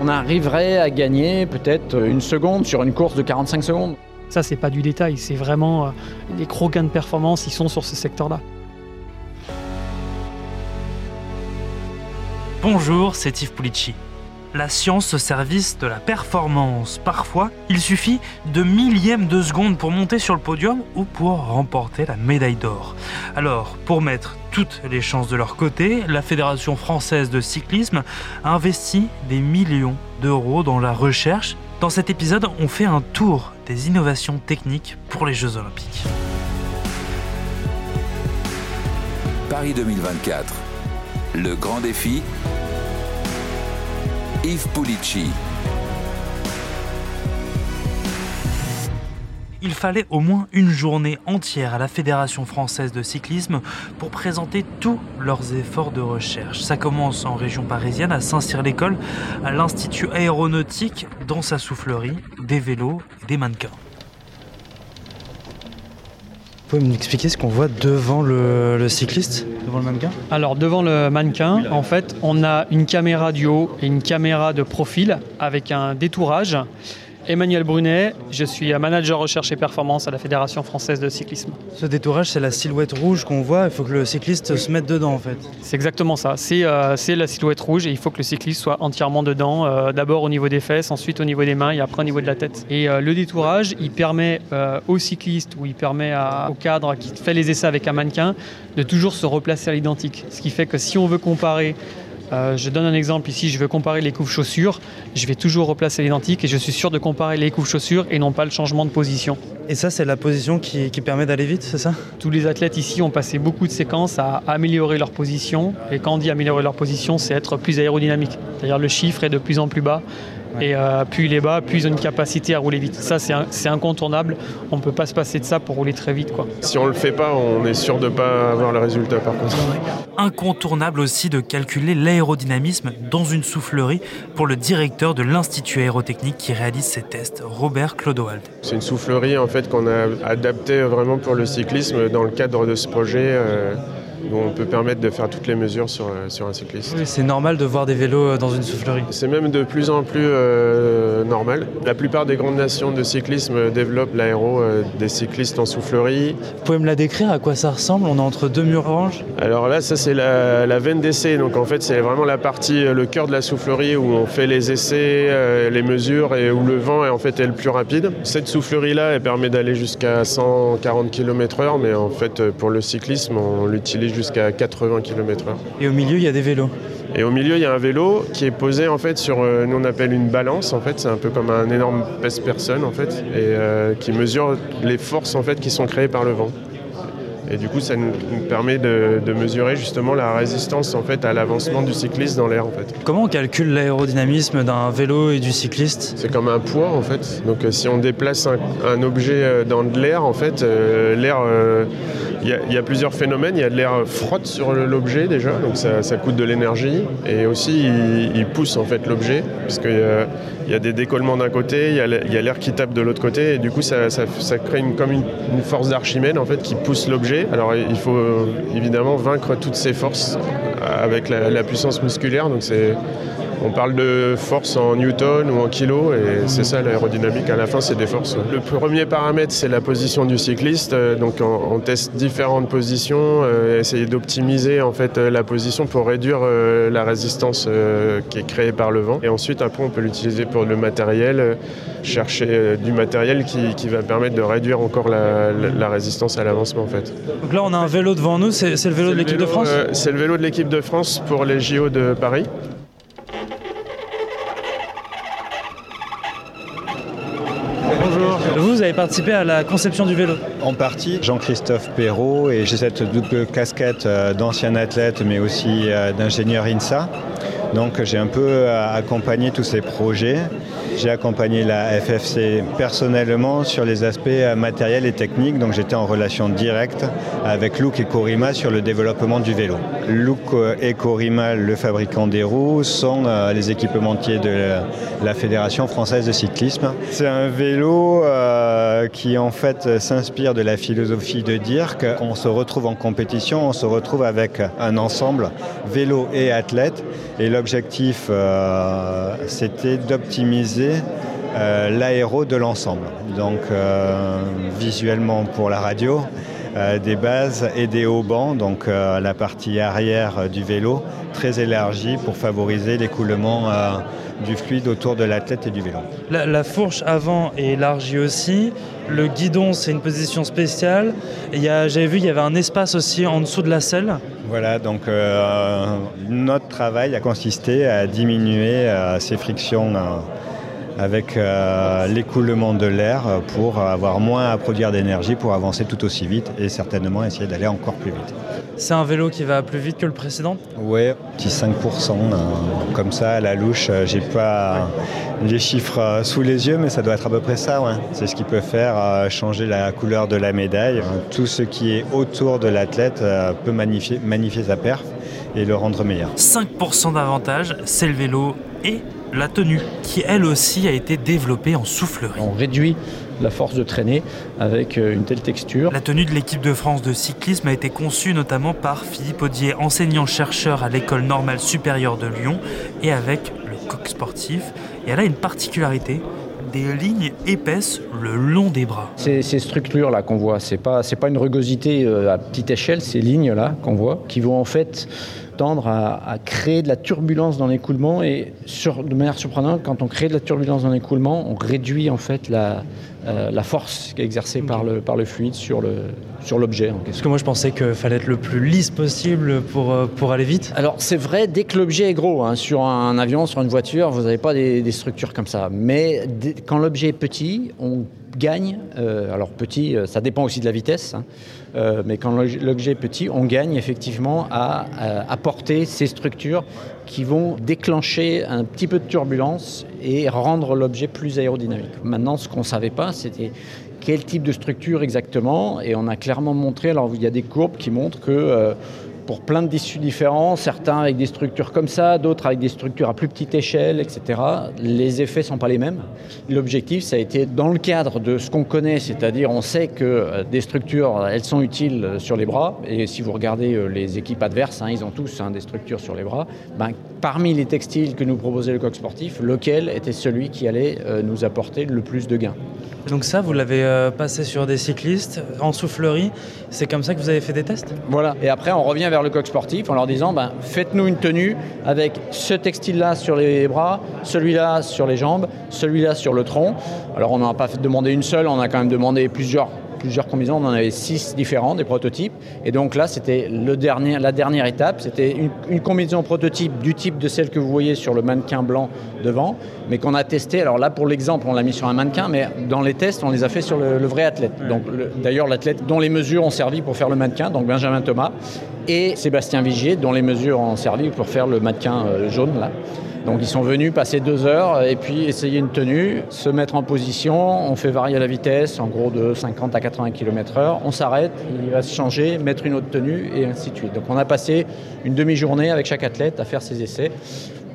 On arriverait à gagner peut-être une seconde sur une course de 45 secondes. Ça, c'est pas du détail, c'est vraiment euh, les gros gains de performance, ils sont sur ce secteur-là. Bonjour, c'est Yves Pulici. La science au service de la performance. Parfois, il suffit de millièmes de seconde pour monter sur le podium ou pour remporter la médaille d'or. Alors, pour mettre toutes les chances de leur côté, la Fédération française de cyclisme a investi des millions d'euros dans la recherche. Dans cet épisode, on fait un tour des innovations techniques pour les Jeux olympiques. Paris 2024. Le grand défi Il fallait au moins une journée entière à la Fédération française de cyclisme pour présenter tous leurs efforts de recherche. Ça commence en région parisienne, à Saint-Cyr-l'École, à l'Institut aéronautique, dans sa soufflerie, des vélos et des mannequins. Vous pouvez m'expliquer ce qu'on voit devant le, le cycliste Devant le mannequin Alors devant le mannequin, en fait, on a une caméra du haut et une caméra de profil avec un détourage. Emmanuel Brunet, je suis manager recherche et performance à la Fédération française de cyclisme. Ce détourage, c'est la silhouette rouge qu'on voit, il faut que le cycliste se mette dedans en fait. C'est exactement ça, c'est euh, la silhouette rouge et il faut que le cycliste soit entièrement dedans, euh, d'abord au niveau des fesses, ensuite au niveau des mains et après au niveau de la tête. Et euh, le détourage, il permet au cycliste ou il permet à- au cadre qui fait les essais avec un mannequin de toujours se replacer à l'identique. Ce qui fait que si on veut comparer euh, je donne un exemple ici, je veux comparer les coups chaussures, je vais toujours replacer l'identique et je suis sûr de comparer les coups chaussures et non pas le changement de position. Et ça, c'est la position qui, qui permet d'aller vite, c'est ça? Tous les athlètes ici ont passé beaucoup de séquences à améliorer leur position. Et quand on dit améliorer leur position, c'est être plus aérodynamique. C'est-à-dire le chiffre est de plus en plus bas. Et euh, plus il est bas, plus ils ont une capacité à rouler vite. Ça, c'est incontournable. On ne peut pas se passer de ça pour rouler très vite. Quoi. Si on le fait pas, on est sûr de pas avoir le résultat par contre. Incontournable aussi de calculer l'aérodynamisme dans une soufflerie pour le directeur de l'Institut aérotechnique qui réalise ces tests, Robert Clodoald. C'est une soufflerie en fait qu'on a adaptée vraiment pour le cyclisme dans le cadre de ce projet euh, où on peut permettre de faire toutes les mesures sur, euh, sur un cycliste. Oui, c'est normal de voir des vélos euh, dans une soufflerie. C'est même de plus en plus euh, normal. La plupart des grandes nations de cyclisme développent l'aéro euh, des cyclistes en soufflerie. Vous pouvez me la décrire à quoi ça ressemble? On est entre deux murs orange. Alors là, ça c'est la, la veine d'essai. Donc en fait, c'est vraiment la partie, le cœur de la soufflerie où on fait les essais, euh, les mesures et où le vent est en fait est le plus rapide. Cette soufflerie-là, elle permet d'aller jusqu'à 140 km/h, mais en fait, pour le cyclisme, on l'utilise jusqu'à 80 km/h. Et au milieu, il y a des vélos. Et au milieu, il y a un vélo qui est posé en fait sur, euh, nous on appelle une balance. En fait, c'est un peu comme un énorme pèse-personne en fait, et euh, qui mesure les forces en fait qui sont créées par le vent. Et du coup, ça nous, nous permet de, de mesurer justement la résistance en fait à l'avancement du cycliste dans l'air en fait. Comment on calcule l'aérodynamisme d'un vélo et du cycliste? C'est comme un poids en fait. Donc euh, si on déplace un, un objet euh, dans de l'air, en fait, euh, l'air, euh, il y, a- il y a plusieurs phénomènes. Il y a de l'air frotte sur l'objet déjà, donc ça, ça coûte de l'énergie. Et aussi, il, il pousse en fait l'objet, parce qu'il y a, il y a des décollements d'un côté, il y a l'air qui tape de l'autre côté, et du coup, ça, crée une, comme une, force d'Archimède en fait qui pousse l'objet. Alors il faut évidemment vaincre toutes ces forces avec la, la puissance musculaire. Donc c'est on parle de force en newton ou en kilo et c'est ça l'aérodynamique. À la fin, c'est des forces. Le premier paramètre, c'est la position du cycliste. Euh, Donc, on, teste différentes positions, euh, essayer d'optimiser en fait euh, la position pour réduire la résistance qui est créée par le vent. Et ensuite, après, on peut l'utiliser pour le matériel, chercher du matériel qui, qui va permettre de réduire encore la, la- la résistance à l'avancement en fait. Donc là, on a un vélo devant nous, c'est le vélo de l'équipe de France? euh, C'est le vélo de l'équipe de France pour les JO de Paris. Avez participé à la conception du vélo. En partie, Jean-Christophe Perrault et j'ai cette double casquette euh, d'ancien athlète mais aussi euh, d'ingénieur INSA. Donc j'ai un peu euh, accompagné tous ces projets J'ai accompagné la FFC personnellement sur les aspects euh, matériels et techniques, donc j'étais en relation directe avec Look et Corima sur le développement du vélo. Look et Corima, le fabricant des roues, sont euh, les équipementiers de la Fédération française de cyclisme. C'est un vélo euh, qui en fait s'inspire de la philosophie de dire qu'on se retrouve en compétition, on se retrouve avec un ensemble vélo et athlète. Et l'objectif, euh, c'était d'optimiser euh, l'aéro de l'ensemble. Donc euh, visuellement pour la radio, euh, des bases et des haubans, donc la partie arrière du vélo, très élargie pour favoriser l'écoulement du fluide autour de l'athlète et du vélo. La, la fourche avant est élargie aussi. Le guidon, c'est une position spéciale. J'avais vu, il y avait un espace aussi en dessous de la selle. Voilà, donc euh, notre travail a consisté à diminuer euh, ces frictions euh, avec euh, l'écoulement de l'air pour avoir moins à produire d'énergie pour avancer tout aussi vite et certainement essayer d'aller encore plus vite. C'est un vélo qui va plus vite que le précédent. Ouais, petit 5%, euh, comme ça à la louche, euh, j'ai pas les chiffres euh, sous les yeux, mais ça doit être à peu près ça. Ouais. C'est ce qui peut faire euh, changer la couleur de la médaille. Tout ce qui est autour de l'athlète euh, peut magnifier, magnifier sa perf et le rendre meilleur. 5% d'avantage, c'est le vélo et la tenue, qui elle aussi a été développée en soufflerie. On réduit la force de traîner avec euh, une telle texture. La tenue de l'équipe de France de cyclisme a été conçue notamment par Philippe Audier, enseignant-chercheur à l'école normale supérieure de Lyon, et avec le coq sportif. Et elle a une particularité, des lignes épaisses le long des bras. Ces, ces structures-là qu'on voit, c'est pas, c'est pas une rugosité euh, à petite échelle, ces lignes-là qu'on voit, qui vont en fait à, créer de la turbulence dans l'écoulement. Et de manière surprenante, quand on crée de la turbulence dans l'écoulement, on réduit en fait la, euh, la force qui est exercée par, le, par le fluide sur, le, sur l'objet question. Parce que moi, je pensais qu'il fallait être le plus lisse possible pour, euh, pour aller vite. Alors c'est vrai, dès que l'objet est gros, hein, sur un avion, sur une voiture, vous n'avez pas des, des structures comme ça. Mais dès- quand l'objet est petit, on gagne, euh, alors petit, ça dépend aussi de la vitesse, hein, euh, mais quand l'objet est petit, on gagne effectivement à, apporter ces structures qui vont déclencher un petit peu de turbulence et rendre l'objet plus aérodynamique. Maintenant, ce qu'on ne savait pas, c'était quel type de structure exactement, et on a clairement montré, alors il y a des courbes qui montrent que euh, pour plein de tissus différents, certains avec des structures comme ça, d'autres avec des structures à plus petite échelle, etc. Les effets ne sont pas les mêmes. L'objectif, ça a été dans le cadre de ce qu'on connaît, c'est-à-dire on sait que euh, des structures, elles sont utiles euh, sur les bras, et si vous regardez euh, les équipes adverses, hein, ils ont tous hein, des structures sur les bras, ben, parmi les textiles que nous proposait le coq sportif, lequel était celui qui allait euh, nous apporter le plus de gains Donc ça, vous l'avez euh, passé sur des cyclistes en soufflerie. C'est comme ça que vous avez fait des tests? Voilà. Et après, on revient vers le coq sportif en leur disant ben, faites-nous une tenue avec ce textile-là sur les bras, celui-là sur les jambes, celui-là sur le tronc. Alors, on n'en a pas demandé une seule, on a quand même demandé plusieurs. Plusieurs combinaisons, on en avait six différents, des prototypes. Et donc là, c'était dernier, la dernière étape. C'était une, une combinaison prototype du type de celle que vous voyez sur le mannequin blanc devant, mais qu'on a testé. Alors là, pour l'exemple, on l'a mis sur un mannequin, mais dans les tests, on les a fait sur le, le vrai athlète. Donc, d'ailleurs, l'athlète dont les mesures ont servi pour faire le mannequin, donc Benjamin Thomas, et Sébastien Vigier, dont les mesures ont servi pour faire le mannequin euh, jaune là. Donc ils sont venus passer deux heures et puis essayer une tenue, se mettre en position, on fait varier la vitesse, en gros de 50 à 80 km/h, on s'arrête, il va se changer, mettre une autre tenue et ainsi de suite. Donc on a passé une demi-journée avec chaque athlète à faire ses essais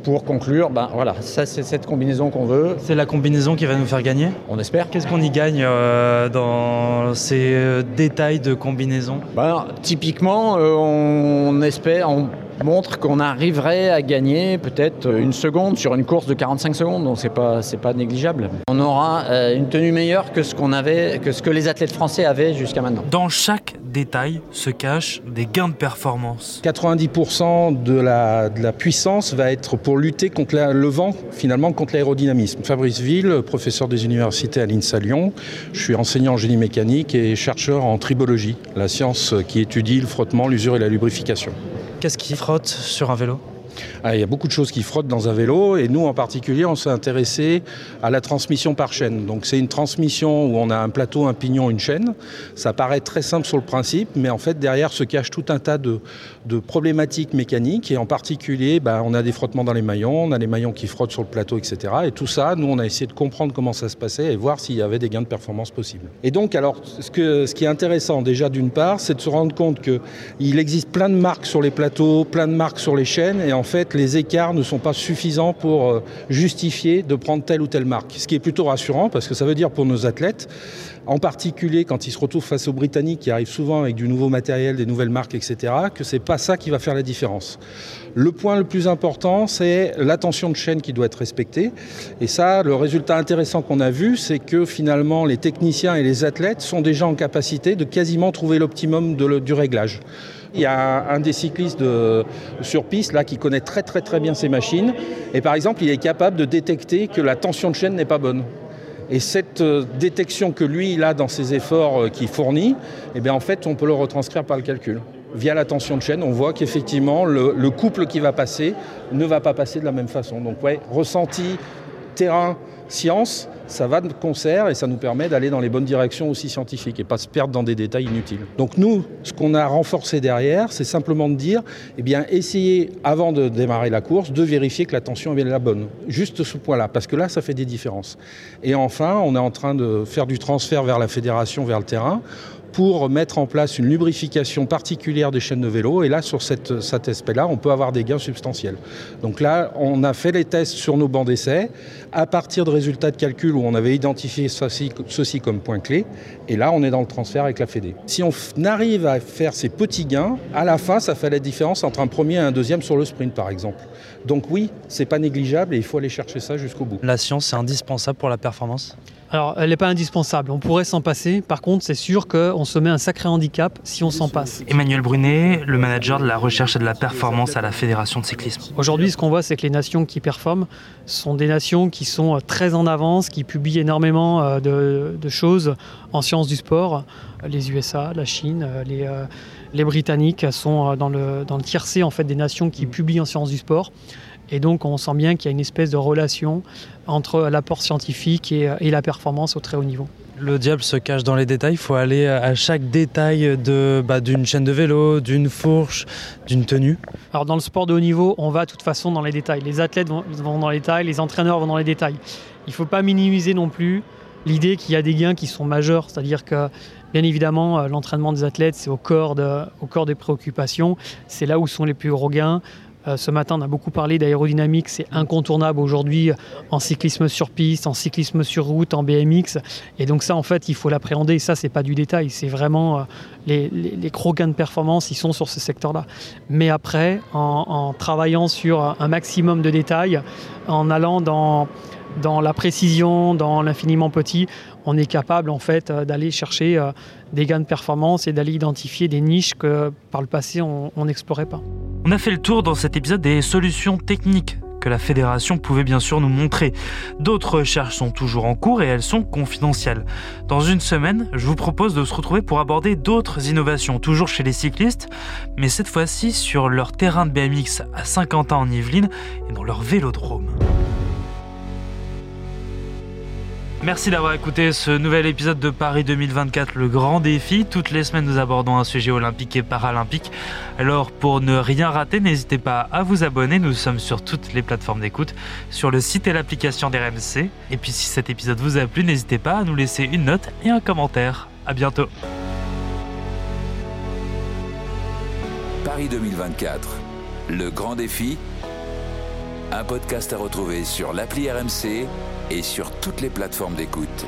pour conclure, ben voilà, ça c'est cette combinaison qu'on veut, C'est la combinaison qui va nous faire gagner? On espère. Qu'est-ce qu'on y gagne euh, dans ces euh, détails de combinaison? Ben, typiquement, euh, on espère, on montre qu'on arriverait à gagner peut-être une seconde sur une course de 45 secondes, donc c'est pas c'est pas négligeable. On aura euh, une tenue meilleure que ce qu'on avait, que ce que les athlètes français avaient jusqu'à maintenant. Dans chaque détail se cachent des gains de performance. 90% de la, de la puissance va être pour lutter contre la- le vent, finalement contre l'aérodynamisme. Fabrice Ville, professeur des universités à l'INSA Lyon. Je suis enseignant en génie mécanique et chercheur en tribologie, la science qui étudie le frottement, l'usure et la lubrification. Qu'est-ce qui frotte sur un vélo? Ah, il y a beaucoup de choses qui frottent dans un vélo et nous en particulier on s'est intéressé à la transmission par chaîne. Donc c'est une transmission où on a un plateau, un pignon, une chaîne. Ça paraît très simple sur le principe, mais en fait derrière se cache tout un tas de, problématiques mécaniques et en particulier bah, on a des frottements dans les maillons, on a les maillons qui frottent sur le plateau, etc. Et tout ça, nous on a essayé de comprendre comment ça se passait et voir s'il y avait des gains de performance possibles. Et donc alors ce qui est intéressant déjà d'une part, c'est de se rendre compte qu'il existe plein de marques sur les plateaux, plein de marques sur les chaînes et en fait les écarts ne sont pas suffisants pour euh, justifier de prendre telle ou telle marque. Ce qui est plutôt rassurant parce que ça veut dire pour nos athlètes, en particulier quand ils se retrouvent face aux Britanniques qui arrivent souvent avec du nouveau matériel, des nouvelles marques, etc., que c'est pas ça qui va faire la différence. Le point le plus important, c'est l'attention de chaîne qui doit être respectée. Et ça, le résultat intéressant qu'on a vu, c'est que finalement, les techniciens et les athlètes sont déjà en capacité de quasiment trouver l'optimum du réglage. Il y a un des cyclistes de, sur piste là qui connaît très très très bien ces machines et par exemple il est capable de détecter que la tension de chaîne n'est pas bonne. Et cette euh, détection que lui il a dans ses efforts euh, qu'il fournit, eh bien, en fait, on peut le retranscrire par le calcul. Via la tension de chaîne, on voit qu'effectivement, le, le, couple qui va passer ne va pas passer de la même façon. Donc, ouais, ressenti, terrain, science, ça va de concert et ça nous permet d'aller dans les bonnes directions aussi scientifiques et pas se perdre dans des détails inutiles. Donc nous, ce qu'on a renforcé derrière, c'est simplement de dire, eh bien, essayez avant de démarrer la course de vérifier que la tension est la bonne. Juste ce point-là, parce que là, ça fait des différences. Et enfin, on est en train de faire du transfert vers la fédération, vers le terrain pour mettre en place une lubrification particulière des chaînes de vélo. Et là, sur cette, cet aspect-là, on peut avoir des gains substantiels. Donc là, on a fait les tests sur nos bancs d'essai à partir de résultats de calcul où on avait identifié ceci, ceci comme point clé. Et là, on est dans le transfert avec la Fédé. Si on arrive à faire ces petits gains, à la fin, ça fait la différence entre un premier et un deuxième sur le sprint, par exemple. Donc oui, c'est pas négligeable et il faut aller chercher ça jusqu'au bout. La science, c'est indispensable pour la performance? Alors, elle n'est pas indispensable. On pourrait s'en passer. Par contre, c'est sûr qu'on se met un sacré handicap si on s'en passe. Emmanuel Brunet, le manager de la recherche et de la performance à la Fédération de cyclisme. Aujourd'hui, ce qu'on voit, c'est que les nations qui performent sont des nations qui sont euh, très en avance, qui publient énormément euh, de, choses en sciences du sport. Les USA, la Chine, euh, les, les Britanniques sont dans le, dans le tiercé en fait, des nations qui publient en sciences du sport. Et donc on sent bien qu'il y a une espèce de relation entre l'apport scientifique et, la performance au très haut niveau. Le diable se cache dans les détails, il faut aller à chaque détail bah, d'une chaîne de vélo, d'une fourche, d'une tenue. Alors dans le sport de haut niveau, on va de toute façon dans les détails. Les athlètes vont, vont dans les détails, les entraîneurs vont dans les détails. Il ne faut pas minimiser non plus l'idée qu'il y a des gains qui sont majeurs, c'est-à-dire que Bien évidemment, euh, l'entraînement des athlètes, c'est au, corps au corps des préoccupations. C'est là où sont les plus gros gains. Euh, ce matin, on a beaucoup parlé d'aérodynamique, c'est incontournable aujourd'hui en cyclisme sur piste, en cyclisme sur route, en BMX. Et donc ça, en fait, il faut l'appréhender. Ça, c'est pas du détail, c'est vraiment euh, les, les, gros gains de performance, ils sont sur ce secteur-là. Mais après, en, travaillant sur un maximum de détails, en allant dans dans la précision, dans l'infiniment petit, on est capable en fait euh, d'aller chercher des gains de performance et d'aller identifier des niches que par le passé on n'explorait pas. On a fait le tour dans cet épisode des solutions techniques que la fédération pouvait bien sûr nous montrer. D'autres recherches sont toujours en cours et elles sont confidentielles. Dans une semaine, je vous propose de se retrouver pour aborder d'autres innovations, toujours chez les cyclistes, mais cette fois-ci sur leur terrain de BMX à Saint-Quentin en Yvelines et dans leur vélodrome. Merci d'avoir écouté ce nouvel épisode de Paris 2024, le grand défi. Toutes les semaines, nous abordons un sujet olympique et paralympique. Alors, pour ne rien rater, n'hésitez pas à vous abonner. Nous sommes sur toutes les plateformes d'écoute, sur le site et l'application d'RMC. Et puis, si cet épisode vous a plu, n'hésitez pas à nous laisser une note et un commentaire. À bientôt. Paris 2024, le grand défi. Un podcast à retrouver sur l'appli RMC et sur toutes les plateformes d'écoute.